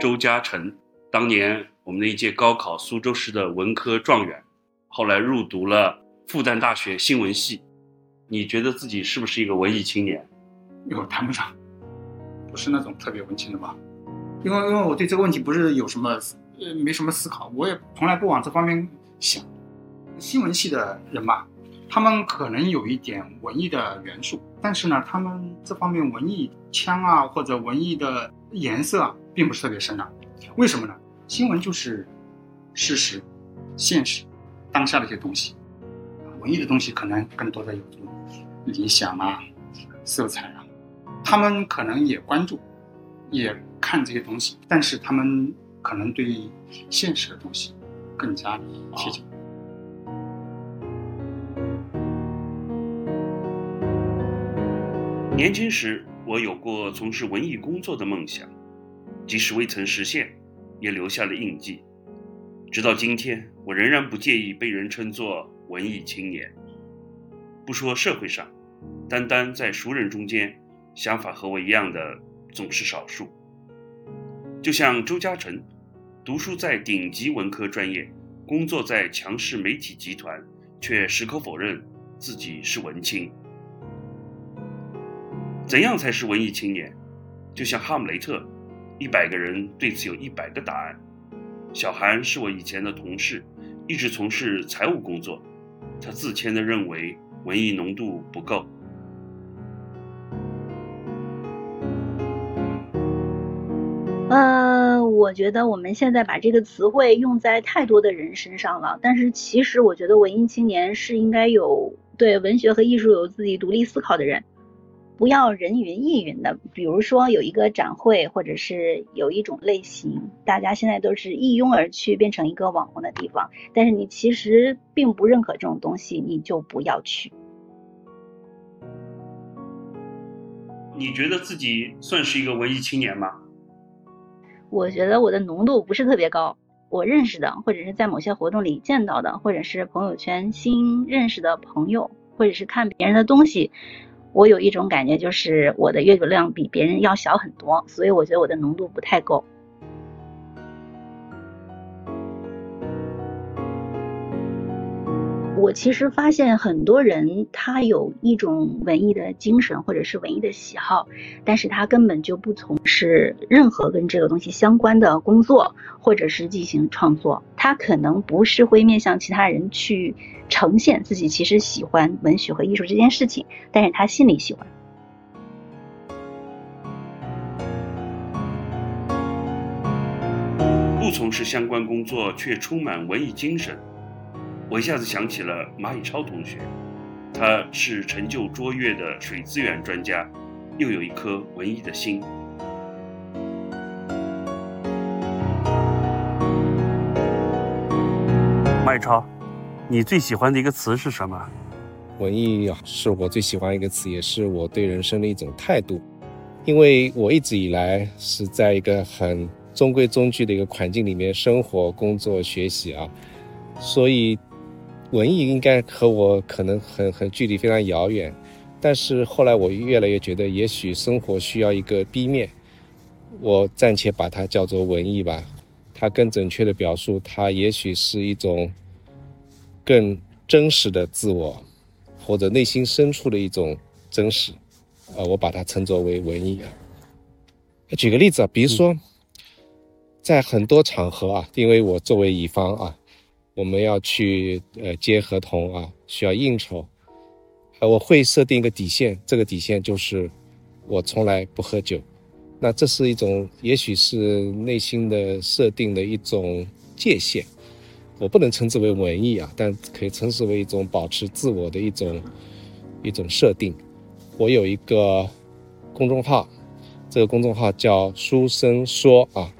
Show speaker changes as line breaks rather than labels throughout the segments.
周嘉诚，当年我们的一届高考苏州市的文科状元，后来入读了复旦大学新闻系。你觉得自己是不是一个文艺青年？
哟，谈不上，不是那种特别文青的吧？因为因为我对这个问题不是有什么呃没什么思考，我也从来不往这方面想。新闻系的人吧，他们可能有一点文艺的元素，但是呢，他们这方面文艺腔啊或者文艺的颜色啊。并不是特别深的，为什么呢？新闻就是事实、现实、当下的一些东西，文艺的东西可能更多的有这种理想啊、色彩，他们可能也关注、也看这些东西，但是他们可能对现实的东西更加贴近。
年轻时，我有过从事文艺工作的梦想。即使未曾实现，也留下了印记。直到今天，我仍然不介意被人称作文艺青年。不说社会上，单单在熟人中间，想法和我一样的总是少数。就像周嘉诚，读书在顶级文科专业，工作在强势媒体集团，却矢口否认自己是文青。怎样才是文艺青年？就像哈姆雷特。一百个人对此有一百个答案。小韩是我以前的同事，一直从事财务工作。他自谦地认为文艺浓度不够。
我觉得我们现在把这个词汇用在太多的人身上了。但是其实我觉得文艺青年是应该有对文学和艺术有自己独立思考的人。不要人云亦云的，比如说有一个展会，或者是有一种类型，大家现在都是一拥而去，变成一个网红的地方。但是你其实并不认可这种东西，你就不要去。
你觉得自己算是一个文艺青年吗？
我觉得我的浓度不是特别高。我认识的，或者是在某些活动里见到的，或者是朋友圈新认识的朋友，或者是看别人的东西。我有一种感觉，就是我的阅读量比别人要小很多，所以我觉得我的浓度不太够。我其实发现很多人他有一种文艺的精神或者是文艺的喜好，但是他根本就不从事任何跟这个东西相关的工作，或者是进行创作。他可能不是会面向其他人去呈现自己其实喜欢文学和艺术这件事情，但是他心里喜欢。
不从事相关工作却充满文艺精神。我一下子想起了马以超同学，他是成就卓越的水资源专家，又有一颗文艺的心。马以超，你最喜欢的一个词是什么？
文艺啊，是我最喜欢一个词，也是我对人生的一种态度。因为我一直以来是在一个很中规中矩的一个环境里面生活、工作、学习啊，所以。文艺应该和我可能很很距离非常遥远，但是后来我越来越觉得，也许生活需要一个 B 面，我暂且把它叫做文艺吧。它更准确的表述，它也许是一种更真实的自我，或者内心深处的一种真实。呃，我把它称作为文艺啊。举个例子啊，比如说，在很多场合啊，因为我作为乙方啊。我们要去呃接合同啊，需要应酬，呃，我会设定一个底线，这个底线就是我从来不喝酒。那这是一种，也许是内心的设定的一种界限，我不能称之为文艺啊，但可以称之为一种保持自我的一种一种设定。我有一个公众号，这个公众号叫书生说啊。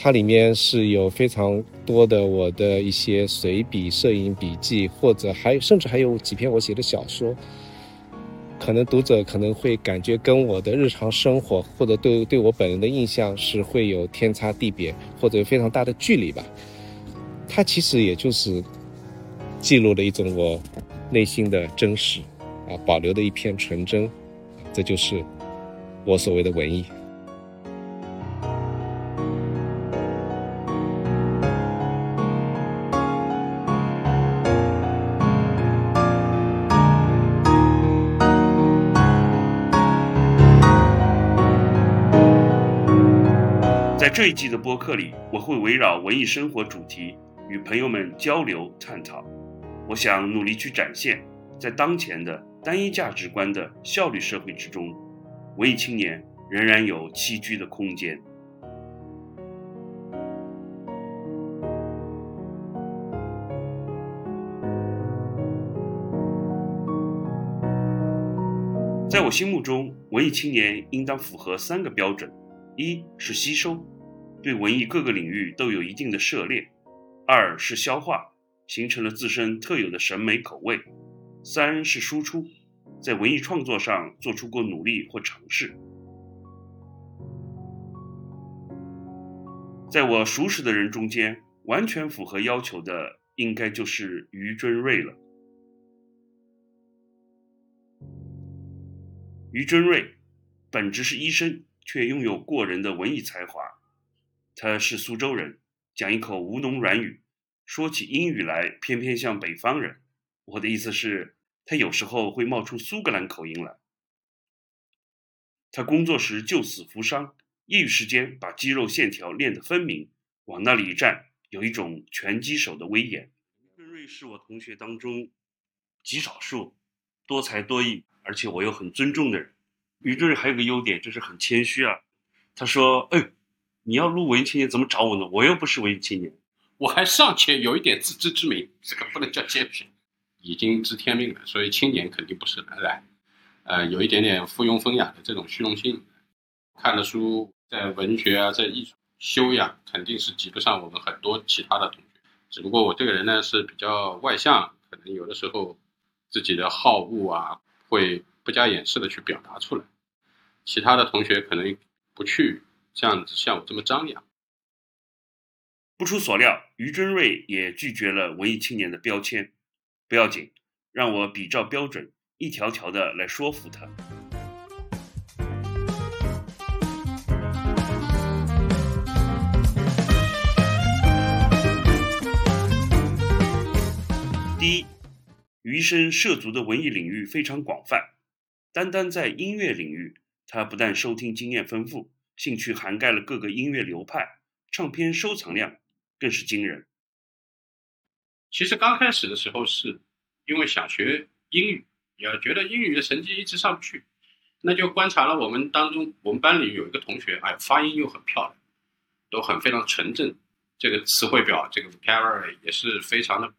它里面是有非常多的我的一些随笔、摄影笔记，或者还甚至还有几篇我写的小说。可能读者可能会感觉跟我的日常生活或者对对我本人的印象是会有天差地别或者有非常大的距离吧。它其实也就是记录了一种我内心的真实啊，保留的一片纯真，这就是我所谓的文艺。
这一季的播客里，我会围绕文艺生活主题与朋友们交流探讨。我想努力去展现，在当前的单一价值观的效率社会之中，文艺青年仍然有栖居的空间。在我心目中，文艺青年应当符合三个标准：一是吸收。对文艺各个领域都有一定的涉猎，二是消化，形成了自身特有的审美口味；三是输出，在文艺创作上做出过努力或尝试。在我熟识的人中间，完全符合要求的，应该就是于尊瑞了。于尊瑞本职是医生，却拥有过人的文艺才华。他是苏州人，讲一口吴侬软语，说起英语来偏偏像北方人。我的意思是，他有时候会冒出苏格兰口音来。他工作时救死扶伤，业余时间把肌肉线条练得分明，往那里一站，有一种拳击手的威严。于瑞是我同学当中极少数多才多艺，而且我又很尊重的人。于瑞还有个优点，就是很谦虚啊。他说：“哎。”你要录文艺青年怎么找我呢？我又不是文艺青年，
我还尚且有一点自知之明，这个不能叫谦虚，已经知天命了。所以青年肯定不是来，呃，有一点点附庸风雅的这种虚荣心。看的书在文学啊，在艺术修养肯定是及不上我们很多其他的同学。只不过我这个人呢是比较外向，可能有的时候自己的好恶啊会不加掩饰的去表达出来，其他的同学可能不去。这样子像我这么张扬，
不出所料，于真瑞也拒绝了文艺青年的标签。不要紧，让我比照标准，一条条的来说服他。第一，余生涉足的文艺领域非常广泛，单单在音乐领域，他不但收听经验丰富。兴趣涵盖了各个音乐流派，唱片收藏量更是惊人。
其实刚开始的时候是因为想学英语，也觉得英语的成绩一直上不去，那就观察了我们当中，我们班里有一个同学，哎，发音又很漂亮，都很非常纯正，这个词汇表这个 vocabulary 也是非常的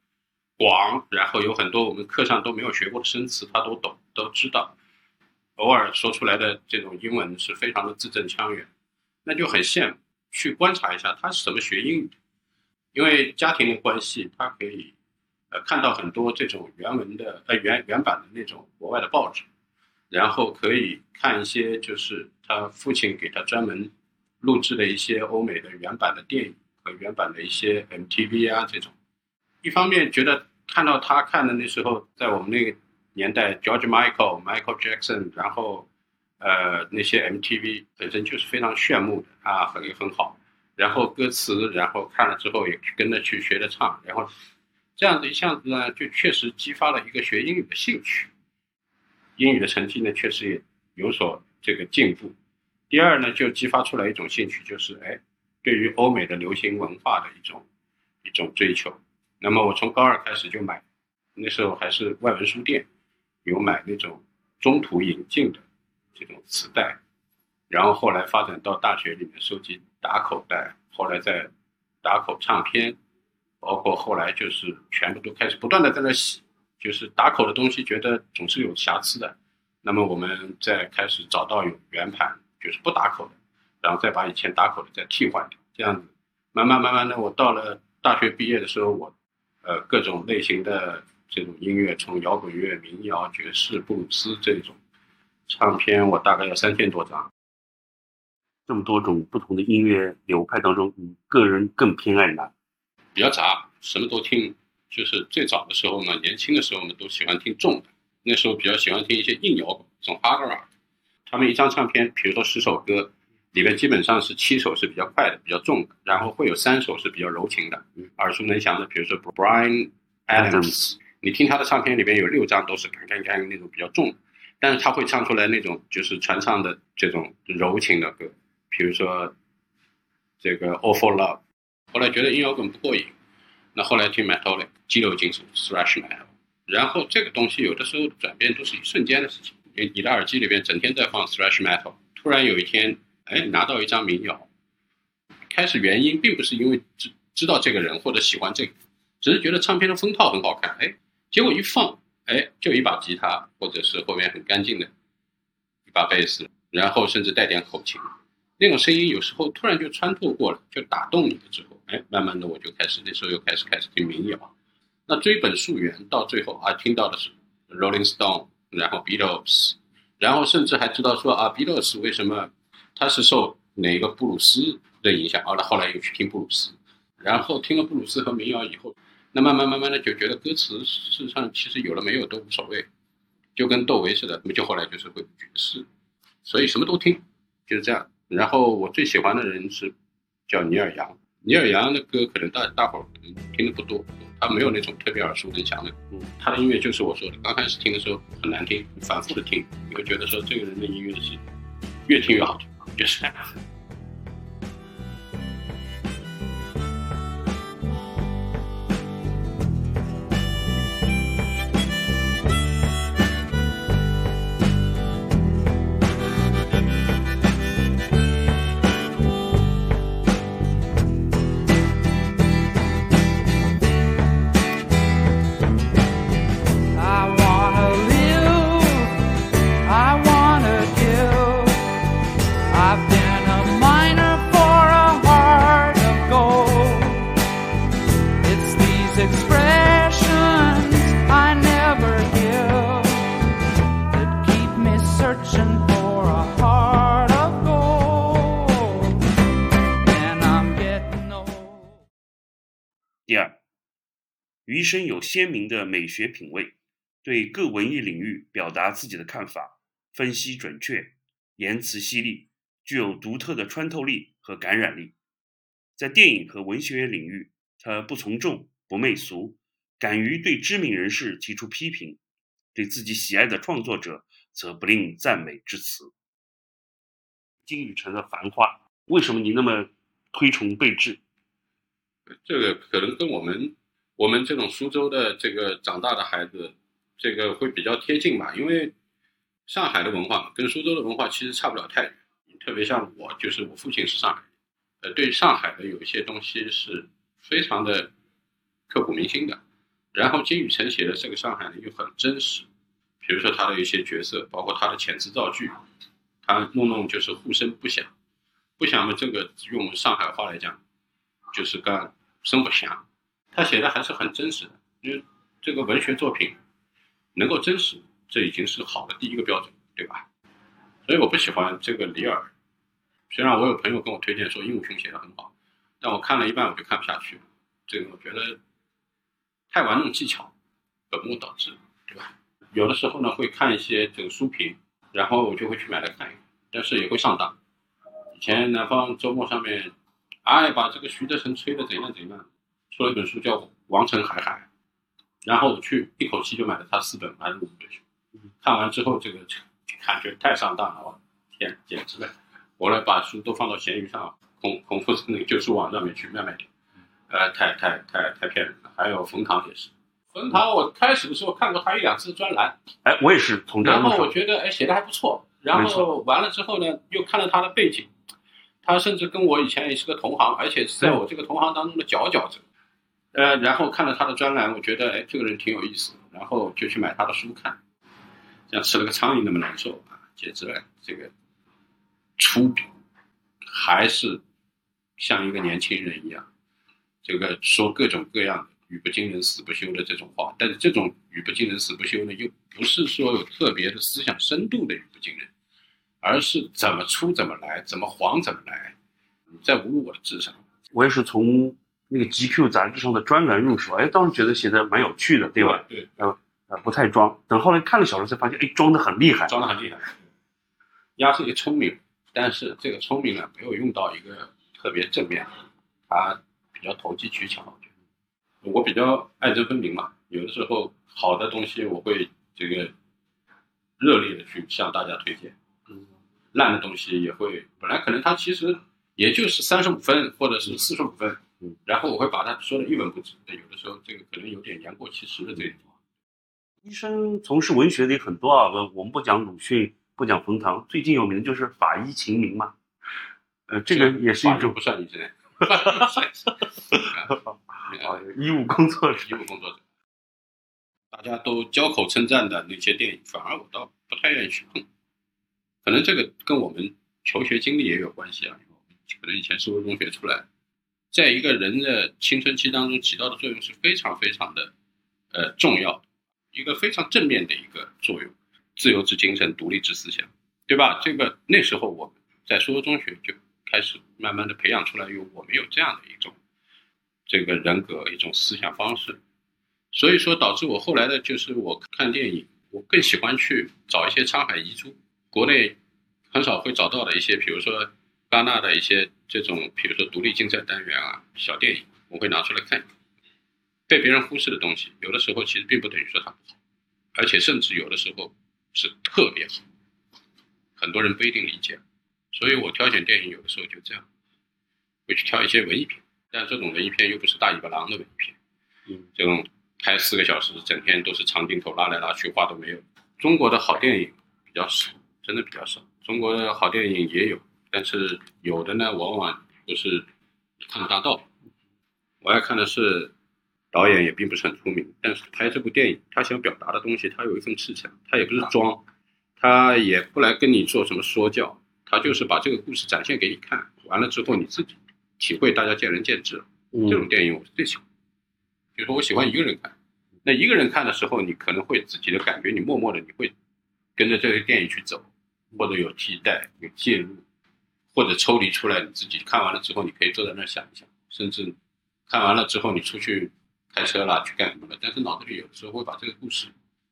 广，然后有很多我们课上都没有学过的生词，他都懂，都知道。偶尔说出来的这种英文是非常的字正腔圆，那就很羡慕。去观察一下他是怎么学英语，因为家庭的关系，他可以呃看到很多这种原文的呃原原版的那种国外的报纸，然后可以看一些就是他父亲给他专门录制的一些欧美的原版的电影和原版的一些 MTV 啊这种。一方面觉得看到他看的那时候，在我们那个。年代，George Michael、Michael Jackson，然后，呃，那些 MTV 本身就是非常炫目的啊，很很好。然后歌词，然后看了之后也跟着去学着唱，然后这样子一下子呢，就确实激发了一个学英语的兴趣。英语的成绩呢，确实也有所这个进步。第二呢，就激发出来一种兴趣，就是哎，对于欧美的流行文化的一种一种追求。那么我从高二开始就买，那时候还是外文书店。有买那种中途引进的这种磁带，然后后来发展到大学里面收集打口袋，后来再打口唱片，包括后来就是全部都开始不断的在那洗，就是打口的东西觉得总是有瑕疵的，那么我们再开始找到有圆盘，就是不打口的，然后再把以前打口的再替换掉，这样子慢慢慢慢的，我到了大学毕业的时候，我呃各种类型的。这种音乐从摇滚乐、民谣、爵士、布鲁斯这种，唱片我大概有三千多张。
这么多种不同的音乐流派当中，你个人更偏爱哪？
比较杂，什么都听。就是最早的时候呢，年轻的时候呢，都喜欢听重的。那时候比较喜欢听一些硬摇滚，这种 hard rock。他们一张唱片，比如说十首歌，里面基本上是七首是比较快的、比较重的，然后会有三首是比较柔情的、耳熟能详的。比如说 Brian Adams，你听他的唱片里边有六张都是干干干那种比较重，但是他会唱出来那种就是传唱的这种柔情的歌，比如说这个 All for Love。后来觉得硬摇滚不过瘾，那后来听 Metallic 激流金属 Thrash Metal。然后这个东西有的时候转变都是一瞬间的事情。你你的耳机里边整天在放 Thrash Metal，突然有一天，哎，拿到一张民谣，开始原因并不是因为知知道这个人或者喜欢这个，只是觉得唱片的封套很好看，哎，结果一放，哎，就一把吉他，或者是后面很干净的一把贝斯，然后甚至带点口琴，那种声音有时候突然就穿透过了，就打动你了之后，哎，慢慢的我就开始那时候又开始开始听民谣。那追本溯源，到最后啊，听到的是 Rolling Stone，然后 Beatles，然后甚至还知道说啊，Beatles 为什么他是受哪个布鲁斯的影响？啊，那后来又去听布鲁斯，然后听了布鲁斯和民谣以后，那慢慢慢慢的就觉得歌词事实上其实有了没有都无所谓，就跟窦唯似的，那么就后来就是会爵士，所以什么都听，就是这样。然后我最喜欢的人是叫尼尔杨，尼尔杨的歌可能大大伙儿听的不多。他没有那种特别耳熟能详的，他的音乐就是我说的，刚开始听的时候很难听，反复的听，你会觉得说这个人的音乐是越听越好听，就是这样。
余生有鲜明的美学品味，对各文艺领域表达自己的看法，分析准确，言辞犀利，具有独特的穿透力和感染力。在电影和文学领域，他不从众，不媚俗，敢于对知名人士提出批评，对自己喜爱的创作者则不吝赞美之词。金宇澄的《繁花》，为什么你那么推崇备至？
这个可能跟我们。我们这种苏州的这个长大的孩子，这个会比较贴近吧？因为上海的文化跟苏州的文化其实差不了太远。特别像我，就是我父亲是上海人，呃，对上海的有一些东西是非常的刻骨铭心的。然后金宇澄写的这个上海呢又很真实，比如说他的一些角色，包括他的遣词造句，他弄弄就是互声不响，不响嘛，这个用上海话来讲，就是干声不响。他写的还是很真实的，因为这个文学作品能够真实，这已经是好的第一个标准，对吧？所以我不喜欢这个李尔，虽然我有朋友跟我推荐说鹦鹉雄写的很好，但我看了一半我就看不下去了。这个我觉得太玩弄技巧，本末倒置，对吧？有的时候呢会看一些这个书评，然后我就会去买来看一看，但是也会上当。以前南方周末上面，哎，把这个徐德成吹的怎样怎样。出了一本书叫《王城海海》，然后我去一口气就买了他四本还是五本书，看完之后这个感觉太上当了，我天，简直了！我来把书都放到闲鱼上，孔孔夫子那个旧书网上面去卖卖掉，呃，太太太太骗人了。还有冯唐也是，冯唐我开始的时候看过他一两次专栏，
哎，我也是从这
然后我觉得哎写的还不错，然后完了之后呢，又看了他的背景，他甚至跟我以前也是个同行，而且是在我这个同行当中的佼佼者。呃，然后看了他的专栏，我觉得哎，这个人挺有意思，然后就去买他的书看，像吃了个苍蝇那么难受啊，简直了！这个粗鄙，还是像一个年轻人一样，这个说各种各样的语不惊人死不休的这种话，但是这种语不惊人死不休呢，又不是说有特别的思想深度的语不惊人，而是怎么出怎么来，怎么黄怎么来，你在侮辱我的智商。
我也是从那个 GQ 杂志上的专栏入手，哎，当时觉得写的蛮有趣的，对吧？
对，
呃，不太装。等后来看了小说才发现，哎，装的很厉害。
装的很厉害。鸭是一个聪明，但是这个聪明呢，没有用到一个特别正面，他比较投机取巧。我觉得我比较爱憎分明嘛，有的时候好的东西我会这个热烈的去向大家推荐，
嗯，
烂的东西也会，本来可能它其实也就是三十五分或者是四十五分，
嗯，
然后我会把他说的一文不值。有的时候这个可能有点言过其实的这一种。
医生从事文学的很多啊，我我们不讲鲁迅，不讲冯唐，最近有名的就是法医秦明嘛，呃，这个也是一种
不算医生，
啊，医务工作者，
医务工作者，大家都交口称赞的那些电影，反而我倒不太愿意去碰。可能这个跟我们求学经历也有关系啊，可能以前是中学出来，在一个人的青春期当中起到的作用是非常非常的呃重要，一个非常正面的一个作用，自由之精神，独立之思想，对吧？这个那时候我在苏州中学就开始慢慢的培养出来，有我们有这样的一种这个人格，一种思想方式，所以说导致我后来的就是我看电影，我更喜欢去找一些沧海遗珠，国内很少会找到的一些，比如说戛纳的一些这种，比如说独立竞赛单元啊，小电影，我会拿出来看。被别人忽视的东西，有的时候其实并不等于说它不好，而且甚至有的时候是特别好，很多人不一定理解。所以我挑选电影有的时候就这样，会去挑一些文艺片，但这种文艺片又不是大尾巴狼的文艺片，
嗯，
这种拍四个小时，整天都是长镜头拉来拉去，话都没有。中国的好电影比较少，真的比较少。中国的好电影也有，但是有的呢，往往就是看大道。我爱看的是导演也并不是很出名，但是拍这部电影，他想表达的东西，他有一份赤诚，他也不是装，他也不来跟你做什么说教，他就是把这个故事展现给你看，完了之后你自己体会，大家见仁见智。这种电影我是最喜欢。比如说我喜欢一个人看，那一个人看的时候，你可能会自己的感觉，你默默的你会跟着这个电影去走，或者有替代、有介入，或者抽离出来，你自己看完了之后，你可以坐在那儿想一想，甚至看完了之后你出去开车啦，去干什么了？但是脑子里有的时候会把这个故事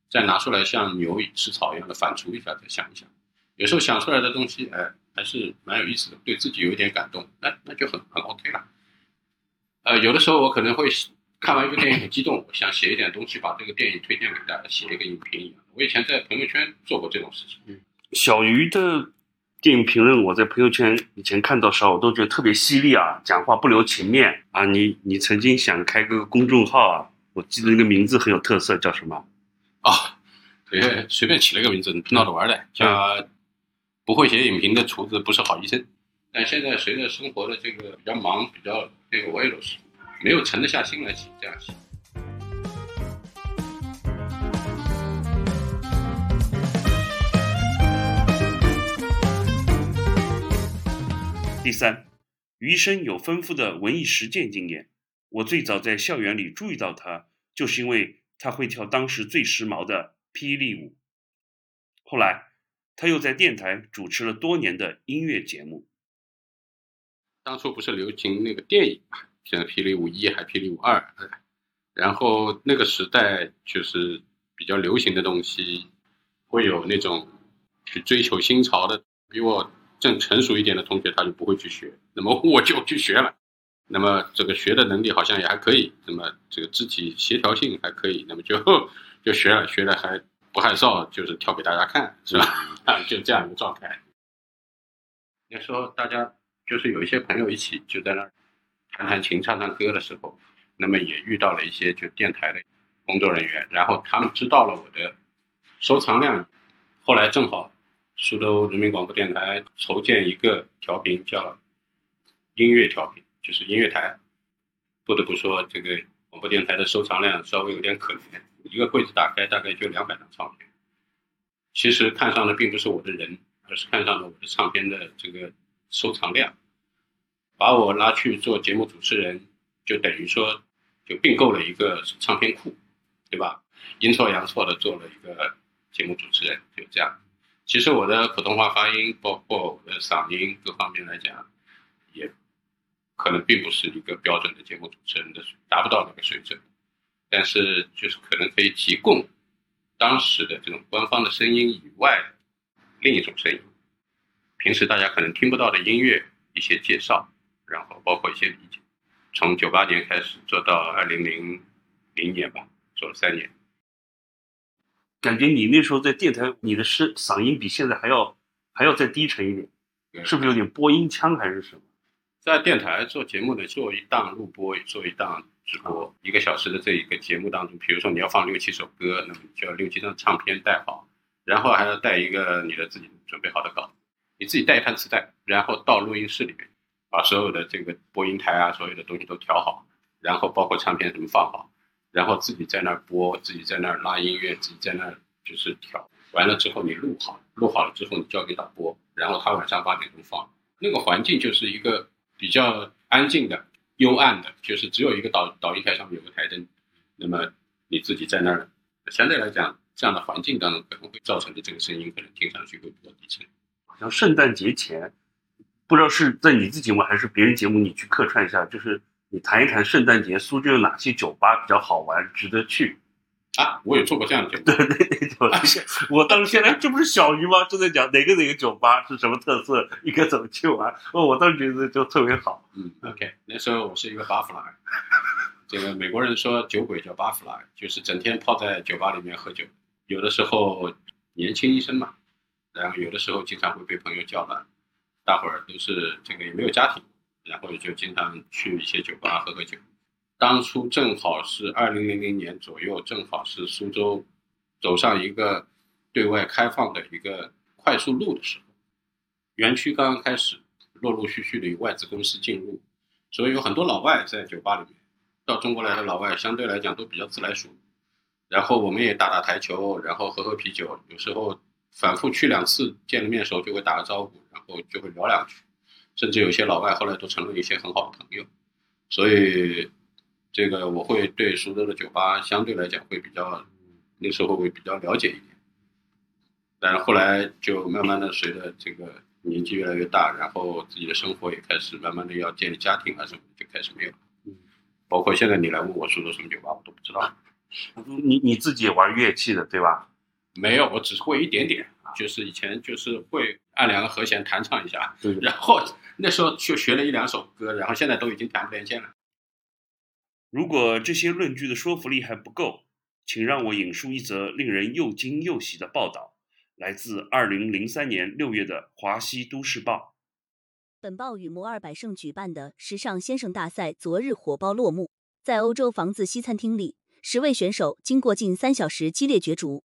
再拿出来，像牛吃草一样的反刍一下，再想一想。有时候想出来的东西，哎，还是蛮有意思的，对自己有一点感动，那那就很很 OK 了。呃，有的时候我可能会看完一部电影很激动，我想写一点东西，把这个电影推荐给大家，写一个影评一样。我以前在朋友圈做过这种事情。
嗯小鱼的电影评论，我在朋友圈以前看到时候，我都觉得特别犀利啊，讲话不留情面啊。你你曾经想开个公众号啊？我记得那个名字很有特色，叫什么？
啊，对，随便起了个名字，闹着玩的，叫不会写影评的厨子不是好医生。但现在随着生活的这个比较忙，比较这个我也都是没有沉得下心来写这样写。
第三，余生有丰富的文艺实践经验。我最早在校园里注意到他，就是因为他会跳当时最时髦的霹雳舞。后来，他又在电台主持了多年的音乐节目。
当初不是流行那个电影嘛，像《霹雳舞一》还《霹雳舞二》，然后那个时代就是比较流行的东西，会有那种去追求新潮的，比我正成熟一点的同学他就不会去学，那么我就去学了，那么这个学的能力好像也还可以，那么这个肢体协调性还可以，那么就就学了，学了还不害臊，就是跳给大家看，是吧？啊，就这样一个状态。那时候大家。就是有一些朋友一起就在那儿弹弹琴、唱唱歌的时候，那么也遇到了一些就电台的工作人员，然后他们知道了我的收藏量，后来正好苏州人民广播电台筹建一个调频叫音乐调频，就是音乐台。不得不说，这个广播电台的收藏量稍微有点可怜，一个柜子打开大概就两百张唱片。其实看上的并不是我的人，而是看上了我的唱片的这个。收藏量，把我拉去做节目主持人，就等于说就并购了一个唱片库，对吧？阴错阳错的做了一个节目主持人，就这样。其实我的普通话发音，包括我的嗓音各方面来讲，也可能并不是一个标准的节目主持人的，达不到那个水准。但是就是可能可以提供当时的这种官方的声音以外另一种声音，平时大家可能听不到的音乐一些介绍，然后包括一些理解。从九八年开始做到二零零零年吧，做了三年。
感觉你那时候在电台，你的声嗓音比现在还要还要再低沉一点，是不是有点播音腔还是什么？
在电台做节目的，做一档录播，做一档直播，一个小时的这一个节目当中，比如说你要放六七首歌，那么就要六七张唱片带好，然后还要带一个你的自己准备好的稿，你自己带一盘磁带，然后到录音室里面，把所有的这个播音台啊，所有的东西都调好，然后包括唱片什么放好。然后自己在那儿播，自己在那儿拉音乐，自己在那儿就是调。完了之后你录好，录好了之后你交给导播，然后他晚上八点钟放。那个环境就是一个比较安静的、幽暗的，就是只有一个导导音台上面有个台灯。那么你自己在那儿，相对来讲，这样的环境当中可能会造成的这个声音可能听上去会比较低沉。
好像圣诞节前，不知道是在你自己节目还是别人节目，你去客串一下，就是。你谈一谈圣诞节苏州有哪些酒吧比较好玩，值得去？
啊，我也做过这样的节目。
对对对，我当时现在这不是小鱼吗？正在讲哪个哪个酒吧是什么特色，应该怎么去玩。哦，我当时觉得就特别好。
嗯，OK，那时候我是一个 buffer，这个美国人说酒鬼叫 buffer，就是整天泡在酒吧里面喝酒。有的时候年轻医生嘛，然后有的时候经常会被朋友叫来，大伙儿都是这个也没有家庭。然后就经常去一些酒吧喝喝酒。当初正好是二零零零年左右，正好是苏州走上一个对外开放的一个快速路的时候，园区刚刚开始，陆陆续续的有外资公司进入，所以有很多老外在酒吧里面。到中国来的老外相对来讲都比较自来熟。然后我们也打打台球，然后喝喝啤酒，有时候反复去两次，见了面的时候就会打个招呼，然后就会聊两句。甚至有些老外后来都成了一些很好的朋友，所以这个我会对苏州的酒吧相对来讲会比较那时候会比较了解一点，但是后来就慢慢的随着这个年纪越来越大，然后自己的生活也开始慢慢的要建立家庭啊什么就开始没有，嗯，包括现在你来问我苏州什么酒吧我都不知道，
你你自己也玩乐器的对吧？
没有，我只是会一点点，就是以前就是会按两个和弦弹唱一下，然后。那时候就学了一两首歌，然后现在都已经弹不连线了。
如果这些论据的说服力还不够，请让我引述一则令人又惊又喜的报道，来自二零零三年六月的《华西都市报》。
本报与摩尔百盛举办的时尚先生大赛昨日火爆落幕，在欧洲房子西餐厅里，十位选手经过近三小时激烈角逐，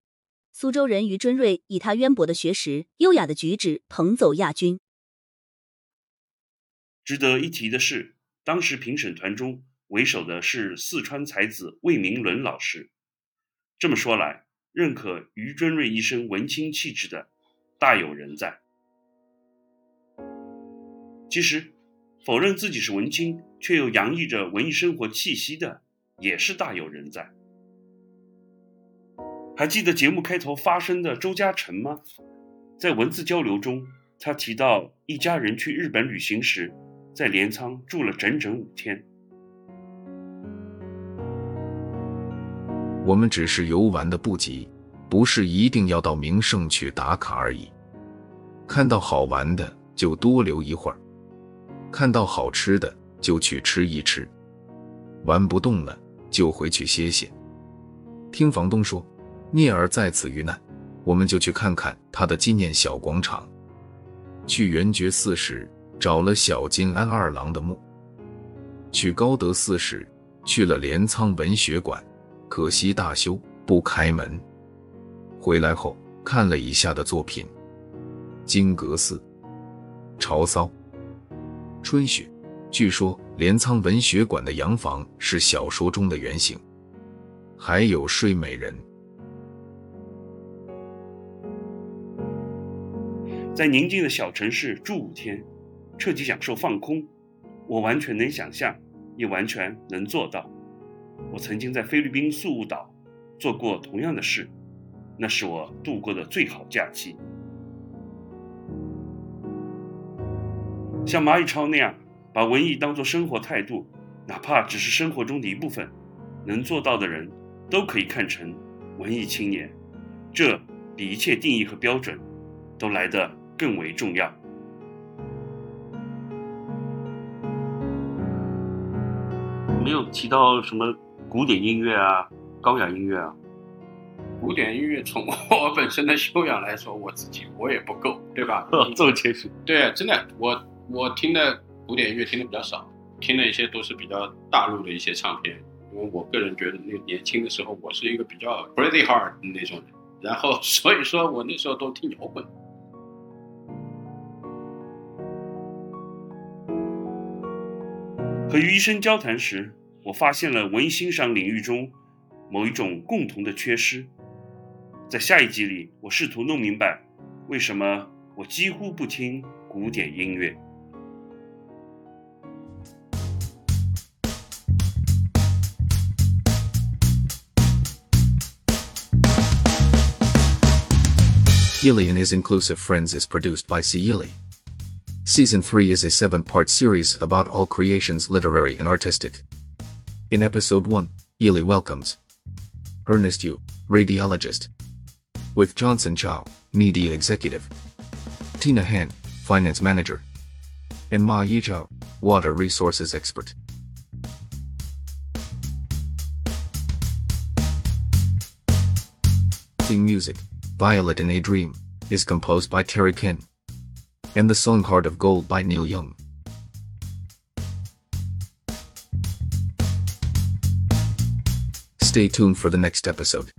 苏州人于尊瑞以他渊博的学识、优雅的举止捧走亚军。
值得一提的是，当时评审团中为首的是四川才子魏明伦老师。这么说来，认可于尊瑞一身文青气质的大有人在。其实，否认自己是文青却又洋溢着文艺生活气息的，也是大有人在。还记得节目开头发生的周嘉诚吗？在文字交流中，他提到一家人去日本旅行时。在镰仓住了整整五天。
我们只是游玩的不急，不是一定要到名胜去打卡而已。看到好玩的就多留一会儿，看到好吃的就去吃一吃，玩不动了就回去歇歇。听房东说，聂耳在此遇难，我们就去看看他的纪念小广场。去圆觉寺时。找了小金安二郎的墓，去高德寺时去了镰仓文学馆，可惜大修不开门。回来后看了以下的作品：金阁寺、潮骚、春雪。据说镰仓文学馆的洋房是小说中的原型，还有睡美人。
在宁静的小城市住五天。彻底享受放空，我完全能想象，也完全能做到。我曾经在菲律宾宿务岛做过同样的事，那是我度过的最好假期。像马宇超那样把文艺当作生活态度，哪怕只是生活中的一部分，能做到的人，都可以看成文艺青年。这比一切定义和标准都来得更为重要。没有提到什么古典音乐啊、高雅音乐啊。
古典音乐从我 本身的修养来说，我自己我也不够，对吧？
这么谦虚。
对，真的，我我听的古典音乐听的比较少，听的一些都是比较大陆的一些唱片。因为我个人觉得，那年轻的时候，我是一个比较 pretty hard 的那种人，然后所以说我那时候都听摇滚。
和于医生交谈时，我发现了文艺欣赏领域中某一种共同的缺失。在下一集里，我试图弄明白为什么我几乎不听古典音乐。
Ely and His Inclusive Friends is produced by C. Season 3 is a seven part series about all creations literary and artistic. In episode 1, Yili welcomes Ernest Yu, radiologist, with Johnson Chow, media executive, Tina Han, finance manager, and Ma Yichao, water resources expert. Theme music, Violet in a Dream, is composed by Terry Ken and the song Heart of Gold by Neil Young. Stay tuned for the next episode.